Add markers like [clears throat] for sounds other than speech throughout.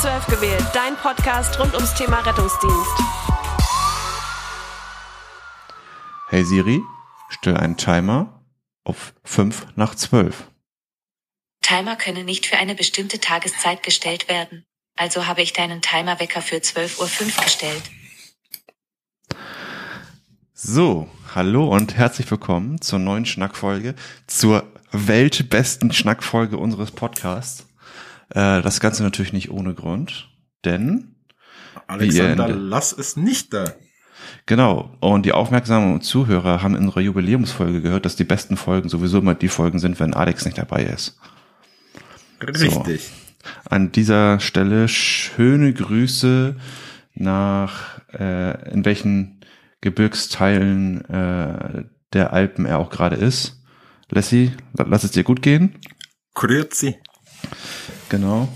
12 gewählt, dein Podcast rund ums Thema Rettungsdienst. Hey Siri, stell einen Timer auf 5 nach 12. Timer können nicht für eine bestimmte Tageszeit gestellt werden. Also habe ich deinen Timerwecker für 12.05 Uhr gestellt. So, hallo und herzlich willkommen zur neuen Schnackfolge, zur weltbesten Schnackfolge unseres Podcasts. Äh, das Ganze natürlich nicht ohne Grund, denn Alexander Lass ist nicht da. Genau. Und die aufmerksamen Zuhörer haben in unserer Jubiläumsfolge gehört, dass die besten Folgen sowieso immer die Folgen sind, wenn Alex nicht dabei ist. Richtig. So. An dieser Stelle schöne Grüße nach äh, in welchen Gebirgsteilen äh, der Alpen er auch gerade ist. Lassie, lass es dir gut gehen. Grüezi. Genau.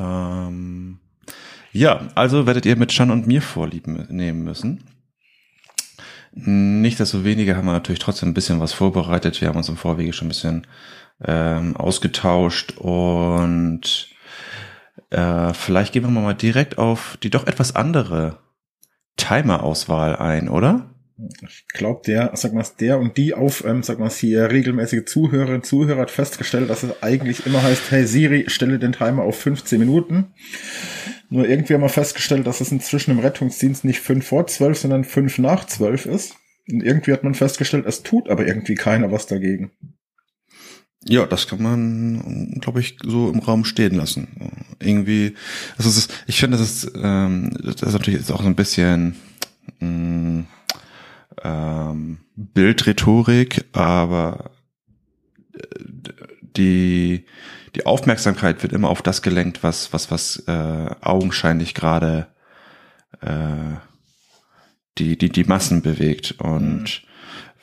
Ähm, ja, also werdet ihr mit Chan und mir Vorlieb nehmen müssen. Nicht desto weniger haben wir natürlich trotzdem ein bisschen was vorbereitet. Wir haben uns im Vorwege schon ein bisschen ähm, ausgetauscht und äh, vielleicht gehen wir mal direkt auf die doch etwas andere Timer-Auswahl ein, oder? Ich glaube, der, sag mal, der und die auf, ähm, sag mal, hier regelmäßige Zuhörerinnen und Zuhörer hat festgestellt, dass es eigentlich immer heißt, hey Siri, stelle den Timer auf 15 Minuten. Nur irgendwie haben wir festgestellt, dass es inzwischen im Rettungsdienst nicht 5 vor 12, sondern 5 nach 12 ist. Und irgendwie hat man festgestellt, es tut aber irgendwie keiner was dagegen. Ja, das kann man, glaube ich, so im Raum stehen lassen. Irgendwie, also ist, ich finde, das ist, ähm, das ist natürlich jetzt auch so ein bisschen mh, mm, ähm, Bildrhetorik, aber äh, die die Aufmerksamkeit wird immer auf das gelenkt, was was was äh, augenscheinlich gerade äh, die die die Massen bewegt und mhm.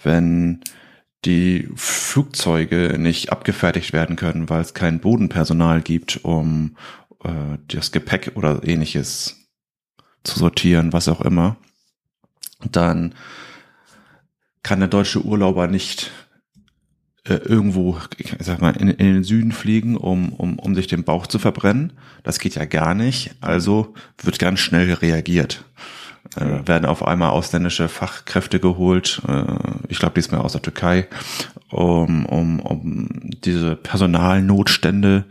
wenn die Flugzeuge nicht abgefertigt werden können, weil es kein Bodenpersonal gibt, um äh, das Gepäck oder ähnliches zu sortieren, was auch immer, dann kann der deutsche Urlauber nicht äh, irgendwo, ich sag mal, in, in, den Süden fliegen, um, um, um sich den Bauch zu verbrennen. Das geht ja gar nicht. Also wird ganz schnell reagiert äh, werden auf einmal ausländische Fachkräfte geholt, äh, ich glaube diesmal aus der Türkei, um, um, um diese Personalnotstände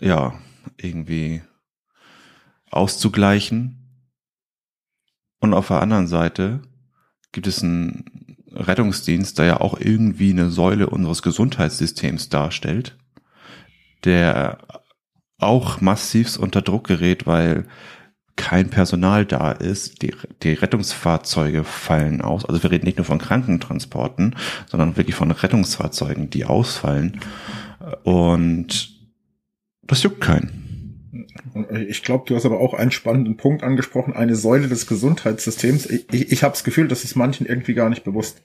ja irgendwie auszugleichen. Und auf der anderen Seite gibt es einen Rettungsdienst, der ja auch irgendwie eine Säule unseres Gesundheitssystems darstellt, der auch massivst unter Druck gerät, weil kein Personal da ist, die, die Rettungsfahrzeuge fallen aus. Also wir reden nicht nur von Krankentransporten, sondern wirklich von Rettungsfahrzeugen, die ausfallen. Und das juckt keinen. Ich glaube, du hast aber auch einen spannenden Punkt angesprochen, eine Säule des Gesundheitssystems. Ich, ich, ich habe das Gefühl, das ist manchen irgendwie gar nicht bewusst.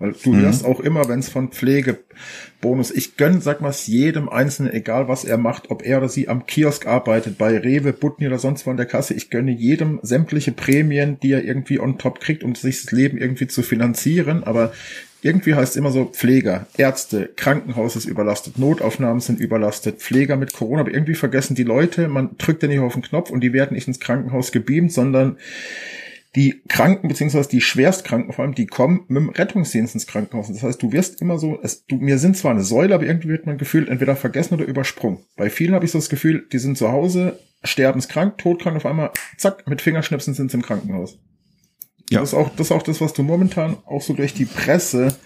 Weil du mhm. hörst auch immer, wenn es von Pflegebonus, ich gönn, sag mal, jedem Einzelnen, egal was er macht, ob er oder sie am Kiosk arbeitet, bei Rewe, Butni oder sonst wo in der Kasse, ich gönne jedem sämtliche Prämien, die er irgendwie on top kriegt, um sich das Leben irgendwie zu finanzieren, aber irgendwie heißt es immer so Pfleger, Ärzte, Krankenhaus ist überlastet, Notaufnahmen sind überlastet, Pfleger mit Corona, aber irgendwie vergessen die Leute, man drückt ja nicht auf den Knopf und die werden nicht ins Krankenhaus gebeamt, sondern die Kranken, beziehungsweise die Schwerstkranken vor allem, die kommen mit dem Rettungsdienst ins Krankenhaus. Das heißt, du wirst immer so, es, du, mir sind zwar eine Säule, aber irgendwie wird man gefühlt entweder vergessen oder übersprungen. Bei vielen habe ich so das Gefühl, die sind zu Hause, sterbenskrank, todkrank, auf einmal, zack, mit Fingerschnipsen sind sie im Krankenhaus. Ja. Das ist auch, das ist auch das, was du momentan auch so durch die Presse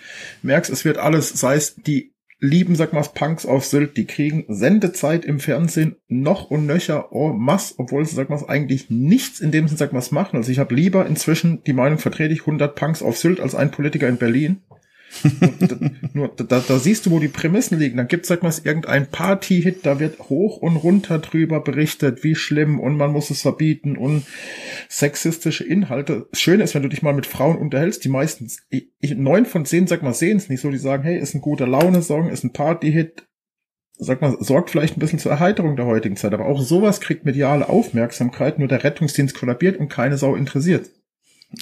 merkst. Es wird alles, sei es die lieben, sag mal, Punks auf Sylt, die kriegen Sendezeit im Fernsehen noch und nöcher en masse, obwohl sie, sag mal, eigentlich nichts in dem Sinn, sag mal, machen. Also ich habe lieber inzwischen, die Meinung vertrete ich, 100 Punks auf Sylt als ein Politiker in Berlin. Nur da, da siehst du, wo die Prämissen liegen. Dann gibt's sag mal irgendein Party-Hit, da wird hoch und runter drüber berichtet, wie schlimm und man muss es verbieten und sexistische Inhalte. Das Schöne ist, wenn du dich mal mit Frauen unterhältst, die meistens, neun von zehn, sag mal, sehen es nicht so, die sagen, hey, ist ein guter Laune-Song, ist ein Party-Hit, sag mal, sorgt vielleicht ein bisschen zur Erheiterung der heutigen Zeit, aber auch sowas kriegt mediale Aufmerksamkeit, nur der Rettungsdienst kollabiert und keine Sau interessiert.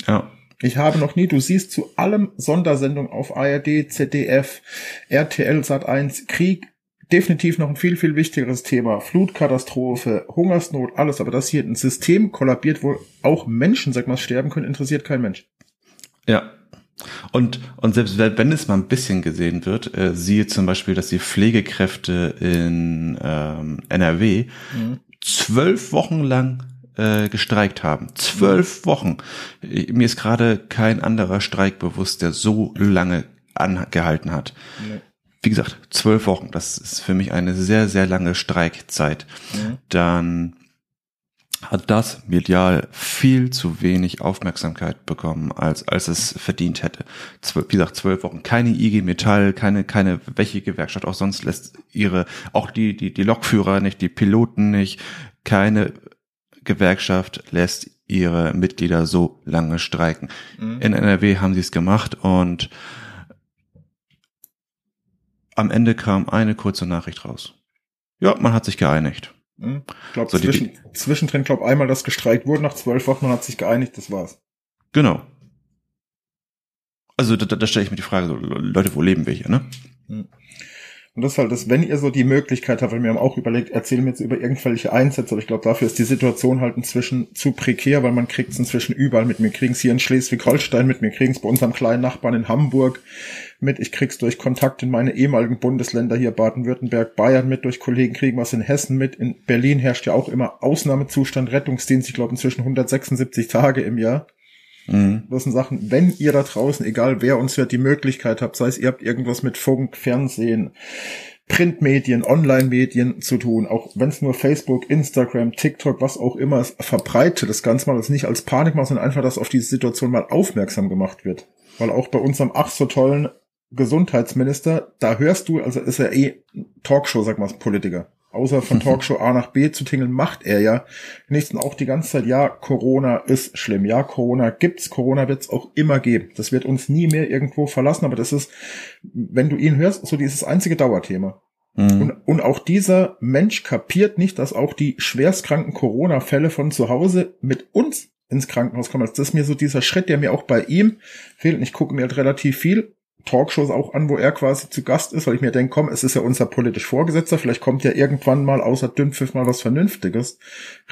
Ja. Ich habe noch nie, du siehst zu allem Sondersendung auf ARD, ZDF, RTL Sat1, Krieg, definitiv noch ein viel, viel wichtigeres Thema. Flutkatastrophe, Hungersnot, alles. Aber dass hier ein System kollabiert, wo auch Menschen, sag mal, sterben können, interessiert kein Mensch. Ja. Und, und selbst wenn es mal ein bisschen gesehen wird, äh, siehe zum Beispiel, dass die Pflegekräfte in ähm, NRW mhm. zwölf Wochen lang äh, gestreikt haben. Zwölf Wochen. Mir ist gerade kein anderer Streik bewusst, der so lange angehalten hat. Nee. Wie gesagt, zwölf Wochen. Das ist für mich eine sehr, sehr lange Streikzeit. Mhm. Dann hat das medial viel zu wenig Aufmerksamkeit bekommen, als, als es verdient hätte. Zwölf, wie gesagt, zwölf Wochen. Keine IG Metall, keine, keine, welche Gewerkschaft auch sonst lässt ihre, auch die, die, die Lokführer nicht, die Piloten nicht, keine Gewerkschaft lässt ihre Mitglieder so lange streiken. Mhm. In NRW haben sie es gemacht und am Ende kam eine kurze Nachricht raus. Ja, man hat sich geeinigt. Mhm. Ich glaube, so zwischen, zwischendrin, glaube einmal, dass gestreikt wurde, nach zwölf Wochen, man hat sich geeinigt, das war's. Genau. Also da, da stelle ich mir die Frage, so, Leute, wo leben wir hier, ne? Mhm. Und das ist halt das, wenn ihr so die Möglichkeit habt, weil wir haben auch überlegt, erzählen wir jetzt über irgendwelche Einsätze, aber ich glaube, dafür ist die Situation halt inzwischen zu prekär, weil man kriegt es inzwischen überall mit. Mir kriegen es hier in Schleswig-Holstein mit, mir kriegen es bei unserem kleinen Nachbarn in Hamburg mit, ich krieg's durch Kontakt in meine ehemaligen Bundesländer hier Baden-Württemberg, Bayern mit, durch Kollegen kriegen was in Hessen mit. In Berlin herrscht ja auch immer Ausnahmezustand, Rettungsdienst, ich glaube inzwischen 176 Tage im Jahr. Mhm. Das sind Sachen, wenn ihr da draußen, egal wer uns hört, die Möglichkeit habt, sei es ihr habt irgendwas mit Funk, Fernsehen, Printmedien, Online-Medien zu tun, auch wenn es nur Facebook, Instagram, TikTok, was auch immer ist, verbreitet das Ganze mal, das nicht als Panik macht, sondern einfach, dass auf diese Situation mal aufmerksam gemacht wird. Weil auch bei unserem ach so tollen Gesundheitsminister, da hörst du, also ist er eh Talkshow, sag mal, Politiker außer von [laughs] Talkshow A nach B zu tingeln, macht er ja nächsten auch die ganze Zeit, ja, Corona ist schlimm, ja, Corona gibt's, Corona wird's auch immer geben. Das wird uns nie mehr irgendwo verlassen, aber das ist, wenn du ihn hörst, so dieses einzige Dauerthema. Mhm. Und, und auch dieser Mensch kapiert nicht, dass auch die schwerstkranken Corona-Fälle von zu Hause mit uns ins Krankenhaus kommen. Also das ist mir so dieser Schritt, der mir auch bei ihm fehlt. Und ich gucke mir halt relativ viel Talkshows auch an, wo er quasi zu Gast ist, weil ich mir denke, komm, es ist ja unser politisch Vorgesetzter, vielleicht kommt ja irgendwann mal außer Dünnpfiff mal was Vernünftiges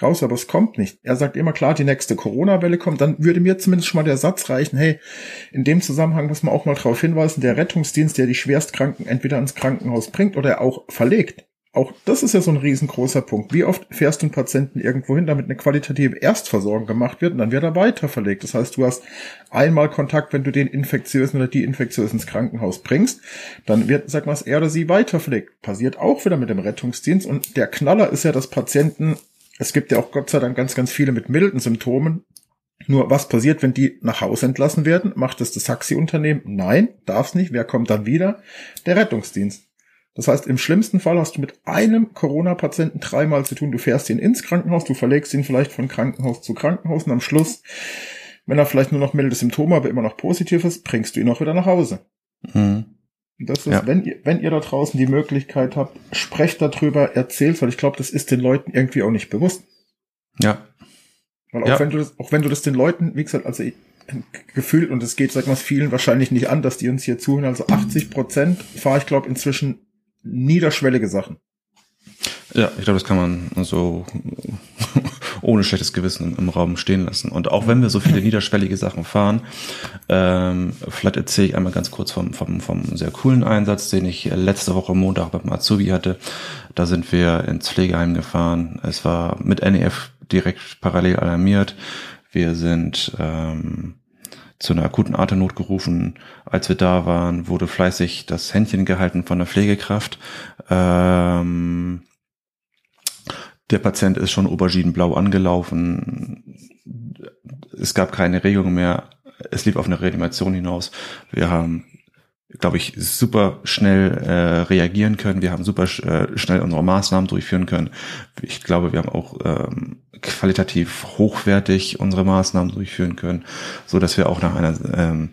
raus, aber es kommt nicht. Er sagt immer klar, die nächste Corona-Welle kommt, dann würde mir zumindest schon mal der Satz reichen, hey, in dem Zusammenhang muss man auch mal darauf hinweisen, der Rettungsdienst, der die Schwerstkranken entweder ins Krankenhaus bringt oder auch verlegt, auch das ist ja so ein riesengroßer Punkt. Wie oft fährst du einen Patienten irgendwo hin, damit eine qualitative Erstversorgung gemacht wird und dann wird er weiter verlegt. Das heißt, du hast einmal Kontakt, wenn du den Infektiösen oder die Infektiösen ins Krankenhaus bringst, dann wird, sag mal, er oder sie weiter verlegt. Passiert auch wieder mit dem Rettungsdienst und der Knaller ist ja, dass Patienten, es gibt ja auch Gott sei Dank ganz, ganz viele mit milden Symptomen, nur was passiert, wenn die nach Hause entlassen werden? Macht es das Taxiunternehmen? Nein, darf's nicht. Wer kommt dann wieder? Der Rettungsdienst. Das heißt, im schlimmsten Fall hast du mit einem Corona-Patienten dreimal zu tun. Du fährst ihn ins Krankenhaus, du verlegst ihn vielleicht von Krankenhaus zu Krankenhaus und am Schluss, wenn er vielleicht nur noch milde Symptome, aber immer noch positiv ist, bringst du ihn auch wieder nach Hause. Mhm. Das ist, ja. wenn ihr, wenn ihr da draußen die Möglichkeit habt, sprecht darüber, erzählt, weil ich glaube, das ist den Leuten irgendwie auch nicht bewusst. Ja. Weil auch ja. wenn du das, auch wenn du das den Leuten, wie gesagt, also gefühlt, und es geht, sag mal, vielen wahrscheinlich nicht an, dass die uns hier zuhören, also [clears throat] 80 Prozent fahre ich, glaube inzwischen niederschwellige Sachen. Ja, ich glaube, das kann man so [laughs] ohne schlechtes Gewissen im, Raum stehen lassen. Und auch wenn wir so viele [laughs] niederschwellige Sachen fahren, ähm, vielleicht erzähle ich einmal ganz kurz vom, vom, vom sehr coolen Einsatz, den ich letzte Woche Montag beim Azubi hatte. Da sind wir ins Pflegeheim gefahren. Es war mit NEF direkt parallel alarmiert. Wir sind ähm, zu einer akuten Atemnot gerufen. Als wir da waren, wurde fleißig das Händchen gehalten von der Pflegekraft. Ähm, der Patient ist schon auberginenblau angelaufen. Es gab keine Regung mehr. Es lief auf eine Reanimation hinaus. Wir haben, glaube ich, super schnell äh, reagieren können. Wir haben super äh, schnell unsere Maßnahmen durchführen können. Ich glaube, wir haben auch ähm, qualitativ hochwertig unsere Maßnahmen durchführen können, so dass wir auch nach einer ähm,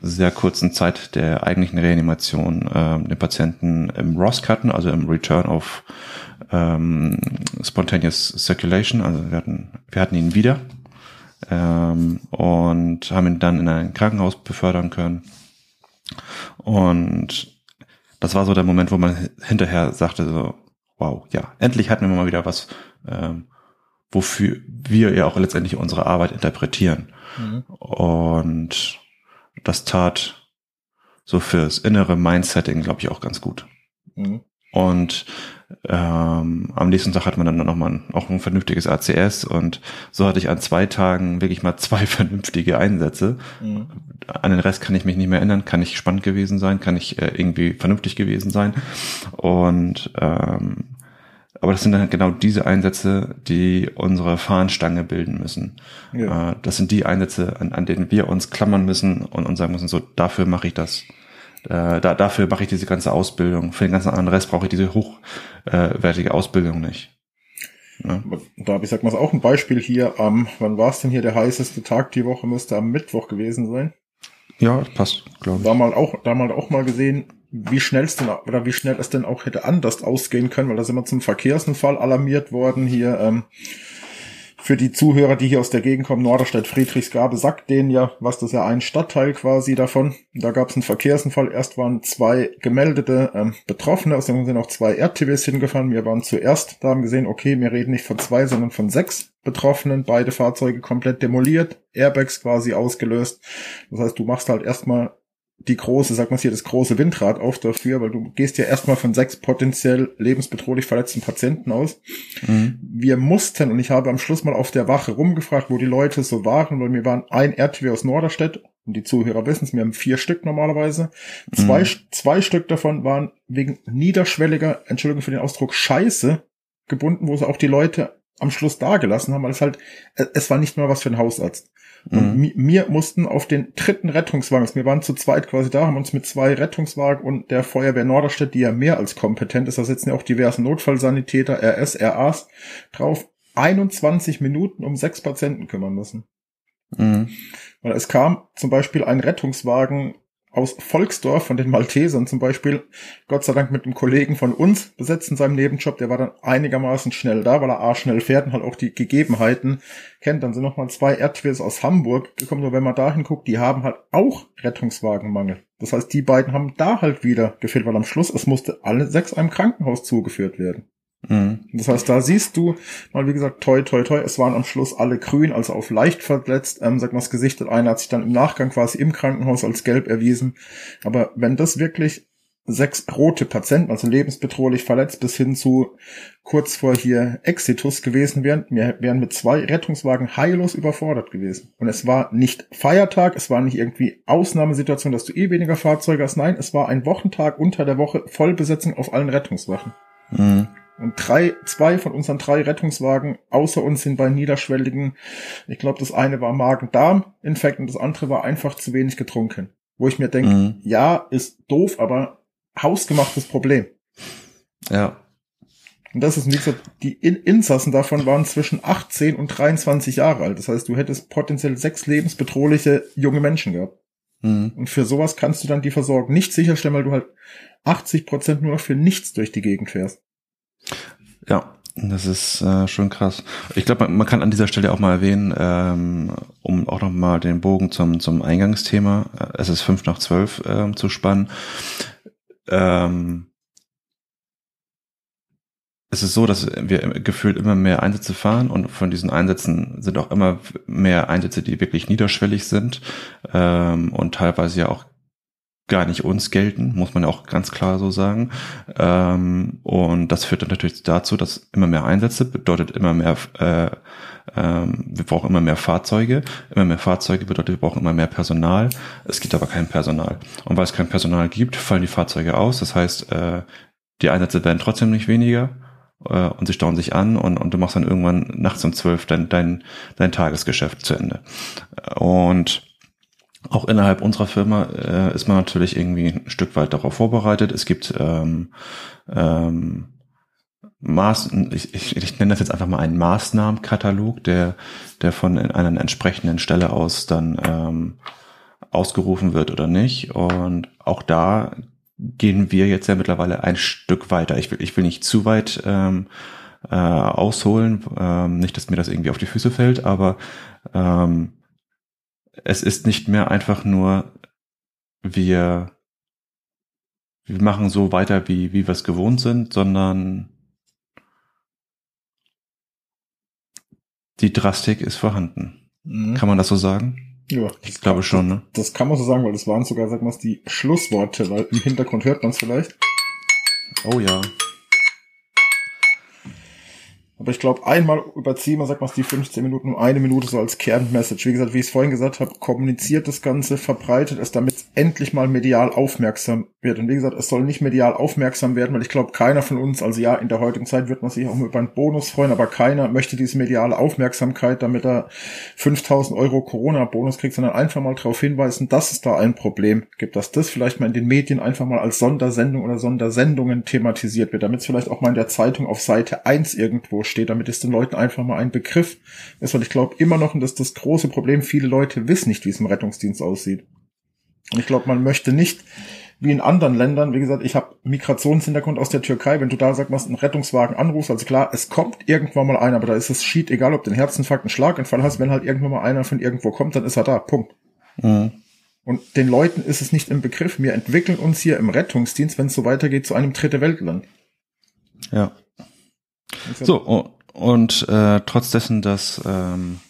sehr kurzen Zeit der eigentlichen Reanimation ähm, den Patienten im ROS hatten, also im Return of ähm, Spontaneous Circulation, also wir hatten, wir hatten ihn wieder ähm, und haben ihn dann in ein Krankenhaus befördern können. Und das war so der Moment, wo man hinterher sagte so, wow, ja, endlich hatten wir mal wieder was, ähm, wofür wir ja auch letztendlich unsere Arbeit interpretieren. Mhm. Und das tat so fürs innere Mindsetting, glaube ich, auch ganz gut. Mhm. Und ähm, am nächsten Tag hat man dann nochmal auch ein vernünftiges ACS und so hatte ich an zwei Tagen wirklich mal zwei [laughs] vernünftige Einsätze. Mhm. An den Rest kann ich mich nicht mehr ändern, kann ich spannend gewesen sein, kann ich äh, irgendwie vernünftig gewesen sein. Und ähm, aber das sind dann genau diese Einsätze, die unsere Fahnenstange bilden müssen. Ja. Äh, das sind die Einsätze, an, an denen wir uns klammern müssen und, und sagen müssen, so dafür mache ich das. Äh, da, dafür mache ich diese ganze Ausbildung. Für den ganzen anderen Rest brauche ich diese hochwertige Ausbildung nicht. Ja. Da habe ich sag mal auch ein Beispiel hier am, wann war es denn hier der heißeste Tag die Woche? Müsste am Mittwoch gewesen sein. Ja, passt, glaube ich. Da mal auch, da mal auch mal gesehen, wie schnell es denn oder wie schnell es denn auch hätte anders ausgehen können, weil da sind wir zum Verkehrsunfall alarmiert worden hier. Ähm, für die Zuhörer, die hier aus der Gegend kommen, Norderstedt Friedrichsgabe, sagt denen ja, was das ja ein Stadtteil quasi davon. Da gab es einen Verkehrsunfall. Erst waren zwei gemeldete ähm, Betroffene, aus dem sind auch zwei RTWs hingefahren. Wir waren zuerst, da haben gesehen, okay, wir reden nicht von zwei, sondern von sechs Betroffenen. Beide Fahrzeuge komplett demoliert, Airbags quasi ausgelöst. Das heißt, du machst halt erstmal die große, sag mal hier, das große Windrad auf dafür, weil du gehst ja erstmal von sechs potenziell lebensbedrohlich verletzten Patienten aus. Mhm. Wir mussten, und ich habe am Schluss mal auf der Wache rumgefragt, wo die Leute so waren, weil wir waren ein RTW aus Norderstedt, und die Zuhörer wissen es, wir haben vier Stück normalerweise. Zwei, mhm. zwei Stück davon waren wegen niederschwelliger, Entschuldigung für den Ausdruck, Scheiße gebunden, wo sie auch die Leute am Schluss dagelassen haben, weil es halt, es war nicht mal was für einen Hausarzt. Und mhm. wir mussten auf den dritten Rettungswagen, also wir waren zu zweit quasi da, haben uns mit zwei Rettungswagen und der Feuerwehr Norderstedt, die ja mehr als kompetent ist, da sitzen ja auch diverse Notfallsanitäter, RS, RAs drauf, 21 Minuten um sechs Patienten kümmern müssen. Mhm. Weil es kam zum Beispiel ein Rettungswagen aus Volksdorf von den Maltesern zum Beispiel, Gott sei Dank mit einem Kollegen von uns besetzt in seinem Nebenjob, der war dann einigermaßen schnell da, weil er A schnell fährt und halt auch die Gegebenheiten kennt. Dann sind noch mal zwei Erdwils aus Hamburg gekommen, nur wenn man da hinguckt, die haben halt auch Rettungswagenmangel. Das heißt, die beiden haben da halt wieder gefehlt, weil am Schluss, es musste alle sechs einem Krankenhaus zugeführt werden. Mhm. Das heißt, da siehst du mal, wie gesagt, toi, toi, toi, es waren am Schluss alle grün, also auf leicht verletzt, ähm, sagt man das Gesicht, einer hat sich dann im Nachgang quasi im Krankenhaus als gelb erwiesen. Aber wenn das wirklich sechs rote Patienten, also lebensbedrohlich verletzt, bis hin zu kurz vor hier Exitus gewesen wären, wir wären mit zwei Rettungswagen heillos überfordert gewesen. Und es war nicht Feiertag, es war nicht irgendwie Ausnahmesituation, dass du eh weniger Fahrzeuge hast. Nein, es war ein Wochentag unter der Woche Vollbesetzung auf allen Rettungswachen. Mhm. Und drei, zwei von unseren drei Rettungswagen außer uns sind bei niederschwelligen, ich glaube, das eine war Magen-Darm-Infekt und das andere war einfach zu wenig getrunken. Wo ich mir denke, mhm. ja, ist doof, aber hausgemachtes Problem. Ja. Und das ist, wie gesagt, die In Insassen davon waren zwischen 18 und 23 Jahre alt. Das heißt, du hättest potenziell sechs lebensbedrohliche junge Menschen gehabt. Mhm. Und für sowas kannst du dann die Versorgung nicht sicherstellen, weil du halt 80 Prozent nur noch für nichts durch die Gegend fährst. Ja, das ist äh, schon krass. Ich glaube, man, man, kann an dieser Stelle auch mal erwähnen, ähm, um auch noch mal den Bogen zum, zum Eingangsthema, äh, es ist fünf nach zwölf äh, zu spannen. Ähm, es ist so, dass wir gefühlt immer mehr Einsätze fahren und von diesen Einsätzen sind auch immer mehr Einsätze, die wirklich niederschwellig sind ähm, und teilweise ja auch gar nicht uns gelten, muss man auch ganz klar so sagen. Ähm, und das führt dann natürlich dazu, dass immer mehr Einsätze bedeutet immer mehr, äh, ähm, wir brauchen immer mehr Fahrzeuge. Immer mehr Fahrzeuge bedeutet, wir brauchen immer mehr Personal. Es gibt aber kein Personal. Und weil es kein Personal gibt, fallen die Fahrzeuge aus. Das heißt, äh, die Einsätze werden trotzdem nicht weniger äh, und sie stauen sich an und, und du machst dann irgendwann nachts um zwölf dein, dein, dein Tagesgeschäft zu Ende. Und auch innerhalb unserer Firma äh, ist man natürlich irgendwie ein Stück weit darauf vorbereitet. Es gibt ähm, ähm, Maß, ich, ich, ich nenne das jetzt einfach mal einen Maßnahmenkatalog, der, der von einer entsprechenden Stelle aus dann ähm, ausgerufen wird oder nicht. Und auch da gehen wir jetzt ja mittlerweile ein Stück weiter. Ich will, ich will nicht zu weit ähm, äh, ausholen, ähm, nicht, dass mir das irgendwie auf die Füße fällt, aber ähm, es ist nicht mehr einfach nur, wir, wir machen so weiter, wie, wie wir es gewohnt sind, sondern die Drastik ist vorhanden. Mhm. Kann man das so sagen? Ja, Ich glaube schon, ne? Das kann man so sagen, weil das waren sogar, sag mal, die Schlussworte, weil im Hintergrund hört man es vielleicht. Oh ja. Aber ich glaube, einmal überziehen wir, sag mal, die 15 Minuten um eine Minute so als Kernmessage. Wie gesagt, wie ich es vorhin gesagt habe, kommuniziert das Ganze, verbreitet es, damit endlich mal medial aufmerksam wird. Und wie gesagt, es soll nicht medial aufmerksam werden, weil ich glaube, keiner von uns, also ja, in der heutigen Zeit wird man sich auch über einen Bonus freuen, aber keiner möchte diese mediale Aufmerksamkeit, damit er 5000 Euro Corona-Bonus kriegt, sondern einfach mal darauf hinweisen, dass es da ein Problem gibt, dass das vielleicht mal in den Medien einfach mal als Sondersendung oder Sondersendungen thematisiert wird, damit es vielleicht auch mal in der Zeitung auf Seite 1 irgendwo steht, damit es den Leuten einfach mal ein Begriff ist. Und ich glaube immer noch, und das ist das große Problem, viele Leute wissen nicht, wie es im Rettungsdienst aussieht. Und ich glaube, man möchte nicht, wie in anderen Ländern, wie gesagt, ich habe Migrationshintergrund aus der Türkei, wenn du da sag mal einen Rettungswagen anrufst, also klar, es kommt irgendwann mal einer, aber da ist es schied, egal ob du einen Herzinfarkt, einen Schlaganfall hast, wenn halt irgendwann mal einer von irgendwo kommt, dann ist er da, Punkt. Mhm. Und den Leuten ist es nicht im Begriff. Wir entwickeln uns hier im Rettungsdienst, wenn es so weitergeht, zu einem dritte Weltland. Ja. So, und äh, trotz dessen, dass, ähm,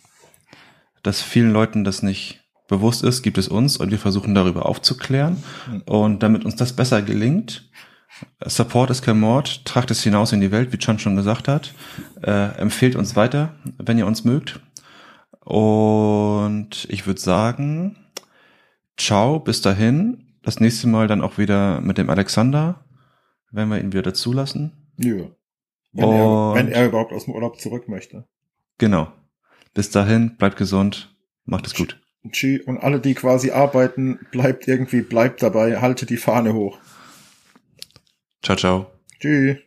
dass vielen Leuten das nicht bewusst ist, gibt es uns und wir versuchen darüber aufzuklären. Und damit uns das besser gelingt, Support ist kein Mord, tragt es hinaus in die Welt, wie Chan schon gesagt hat. Äh, empfehlt uns weiter, wenn ihr uns mögt. Und ich würde sagen, ciao, bis dahin. Das nächste Mal dann auch wieder mit dem Alexander, wenn wir ihn wieder zulassen. Ja. Wenn, er, wenn er überhaupt aus dem Urlaub zurück möchte. Genau. Bis dahin, bleibt gesund, macht es gut. Tschü. Und alle, die quasi arbeiten, bleibt irgendwie, bleibt dabei, haltet die Fahne hoch. Ciao, ciao. Tschüss.